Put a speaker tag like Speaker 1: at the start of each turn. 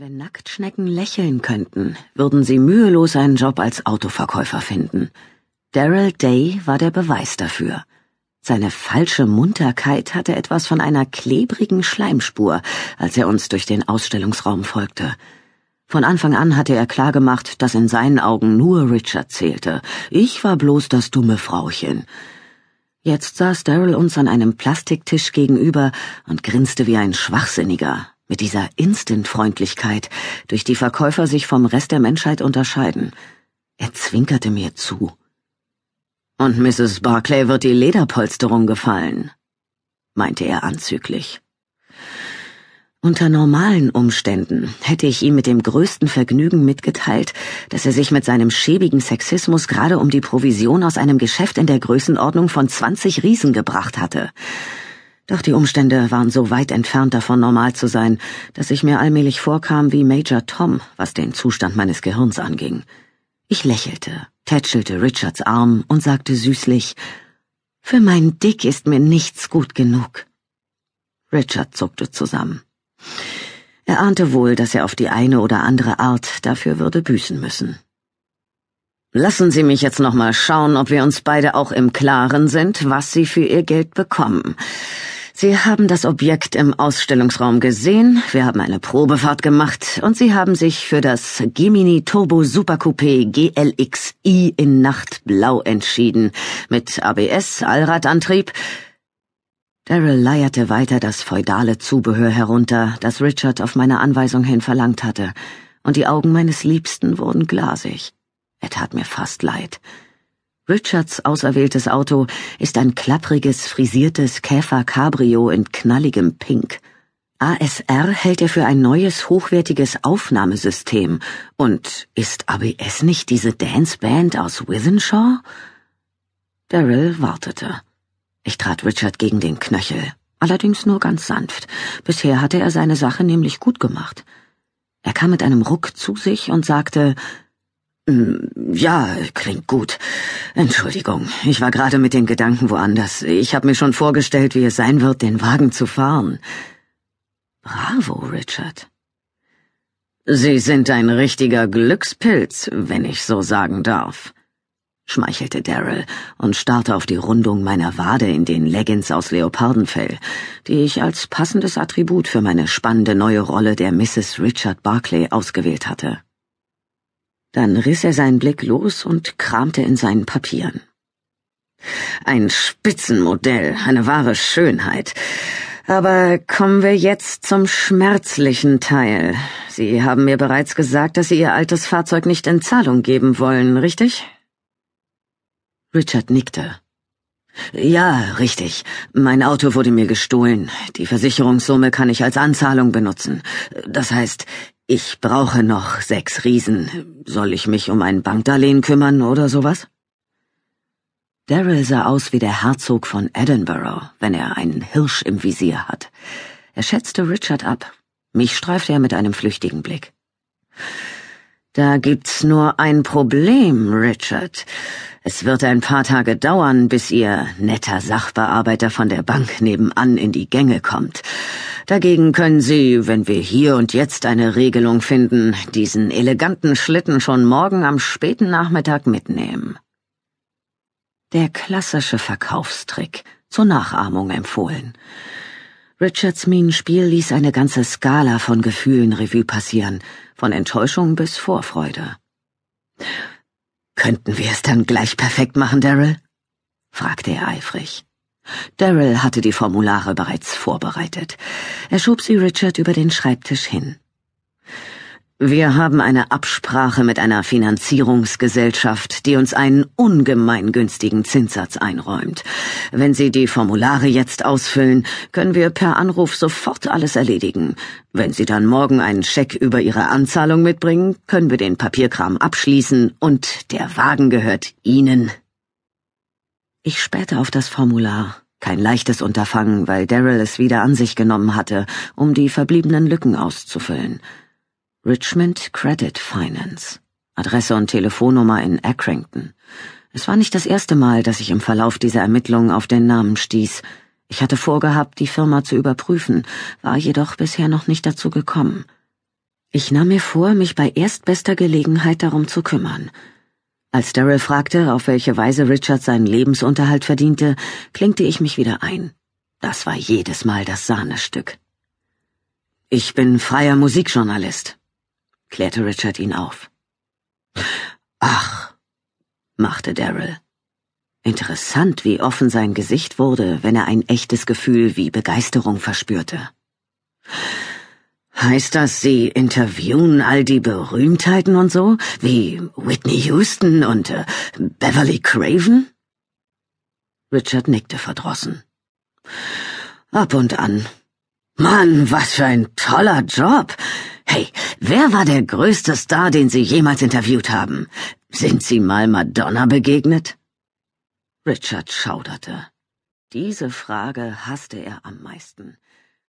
Speaker 1: Wenn Nacktschnecken lächeln könnten, würden sie mühelos einen Job als Autoverkäufer finden. Daryl Day war der Beweis dafür. Seine falsche Munterkeit hatte etwas von einer klebrigen Schleimspur, als er uns durch den Ausstellungsraum folgte. Von Anfang an hatte er klargemacht, dass in seinen Augen nur Richard zählte. Ich war bloß das dumme Frauchen. Jetzt saß Daryl uns an einem Plastiktisch gegenüber und grinste wie ein Schwachsinniger, mit dieser Instant-Freundlichkeit, durch die Verkäufer sich vom Rest der Menschheit unterscheiden. Er zwinkerte mir zu. Und Mrs. Barclay wird die Lederpolsterung gefallen, meinte er anzüglich. Unter normalen Umständen hätte ich ihm mit dem größten Vergnügen mitgeteilt, dass er sich mit seinem schäbigen Sexismus gerade um die Provision aus einem Geschäft in der Größenordnung von 20 Riesen gebracht hatte. Doch die Umstände waren so weit entfernt davon, normal zu sein, dass ich mir allmählich vorkam wie Major Tom, was den Zustand meines Gehirns anging. Ich lächelte, tätschelte Richards Arm und sagte süßlich, Für mein Dick ist mir nichts gut genug. Richard zuckte zusammen. Er ahnte wohl, dass er auf die eine oder andere Art dafür würde büßen müssen. Lassen Sie mich jetzt noch mal schauen, ob wir uns beide auch im Klaren sind, was Sie für Ihr Geld bekommen. Sie haben das Objekt im Ausstellungsraum gesehen, wir haben eine Probefahrt gemacht und Sie haben sich für das Gemini Turbo Supercoupé GLXi in Nachtblau entschieden, mit ABS, Allradantrieb. Daryl leierte weiter das feudale Zubehör herunter, das Richard auf meine Anweisung hin verlangt hatte, und die Augen meines Liebsten wurden glasig. Er tat mir fast leid. Richards auserwähltes Auto ist ein klappriges, frisiertes Käfer-Cabrio in knalligem Pink. ASR hält er für ein neues, hochwertiges Aufnahmesystem. Und ist ABS nicht diese Danceband aus Withenshaw? Daryl wartete. Ich trat Richard gegen den Knöchel, allerdings nur ganz sanft. Bisher hatte er seine Sache nämlich gut gemacht. Er kam mit einem Ruck zu sich und sagte, ja, klingt gut. Entschuldigung, ich war gerade mit den Gedanken woanders. Ich habe mir schon vorgestellt, wie es sein wird, den Wagen zu fahren. Bravo, Richard. Sie sind ein richtiger Glückspilz, wenn ich so sagen darf, schmeichelte Daryl und starrte auf die Rundung meiner Wade in den Leggings aus Leopardenfell, die ich als passendes Attribut für meine spannende neue Rolle der Mrs. Richard Barclay ausgewählt hatte. Dann riss er seinen Blick los und kramte in seinen Papieren. Ein Spitzenmodell, eine wahre Schönheit. Aber kommen wir jetzt zum schmerzlichen Teil. Sie haben mir bereits gesagt, dass Sie Ihr altes Fahrzeug nicht in Zahlung geben wollen, richtig? Richard nickte. Ja, richtig. Mein Auto wurde mir gestohlen. Die Versicherungssumme kann ich als Anzahlung benutzen. Das heißt, ich brauche noch sechs Riesen. Soll ich mich um ein Bankdarlehen kümmern oder sowas? Daryl sah aus wie der Herzog von Edinburgh, wenn er einen Hirsch im Visier hat. Er schätzte Richard ab. Mich streifte er mit einem flüchtigen Blick. Da gibt's nur ein Problem, Richard. Es wird ein paar Tage dauern, bis Ihr netter Sachbearbeiter von der Bank nebenan in die Gänge kommt. Dagegen können Sie, wenn wir hier und jetzt eine Regelung finden, diesen eleganten Schlitten schon morgen am späten Nachmittag mitnehmen. Der klassische Verkaufstrick, zur Nachahmung empfohlen. Richards Minenspiel ließ eine ganze Skala von Gefühlen Revue passieren, von Enttäuschung bis Vorfreude. Könnten wir es dann gleich perfekt machen, Daryl? fragte er eifrig. Daryl hatte die Formulare bereits vorbereitet. Er schob sie Richard über den Schreibtisch hin. Wir haben eine Absprache mit einer Finanzierungsgesellschaft, die uns einen ungemein günstigen Zinssatz einräumt. Wenn Sie die Formulare jetzt ausfüllen, können wir per Anruf sofort alles erledigen. Wenn Sie dann morgen einen Scheck über Ihre Anzahlung mitbringen, können wir den Papierkram abschließen und der Wagen gehört Ihnen. Ich spähte auf das Formular. Kein leichtes Unterfangen, weil Daryl es wieder an sich genommen hatte, um die verbliebenen Lücken auszufüllen. Richmond Credit Finance. Adresse und Telefonnummer in Accrington. Es war nicht das erste Mal, dass ich im Verlauf dieser Ermittlungen auf den Namen stieß. Ich hatte vorgehabt, die Firma zu überprüfen, war jedoch bisher noch nicht dazu gekommen. Ich nahm mir vor, mich bei erstbester Gelegenheit darum zu kümmern. Als Daryl fragte, auf welche Weise Richard seinen Lebensunterhalt verdiente, klinkte ich mich wieder ein. Das war jedes Mal das Sahnestück. Ich bin freier Musikjournalist, klärte Richard ihn auf. Ach, machte Daryl. Interessant, wie offen sein Gesicht wurde, wenn er ein echtes Gefühl wie Begeisterung verspürte. Heißt das, Sie interviewen all die Berühmtheiten und so, wie Whitney Houston und äh, Beverly Craven? Richard nickte verdrossen. Ab und an. Mann, was für ein toller Job. Hey, wer war der größte Star, den Sie jemals interviewt haben? Sind Sie mal Madonna begegnet? Richard schauderte. Diese Frage hasste er am meisten.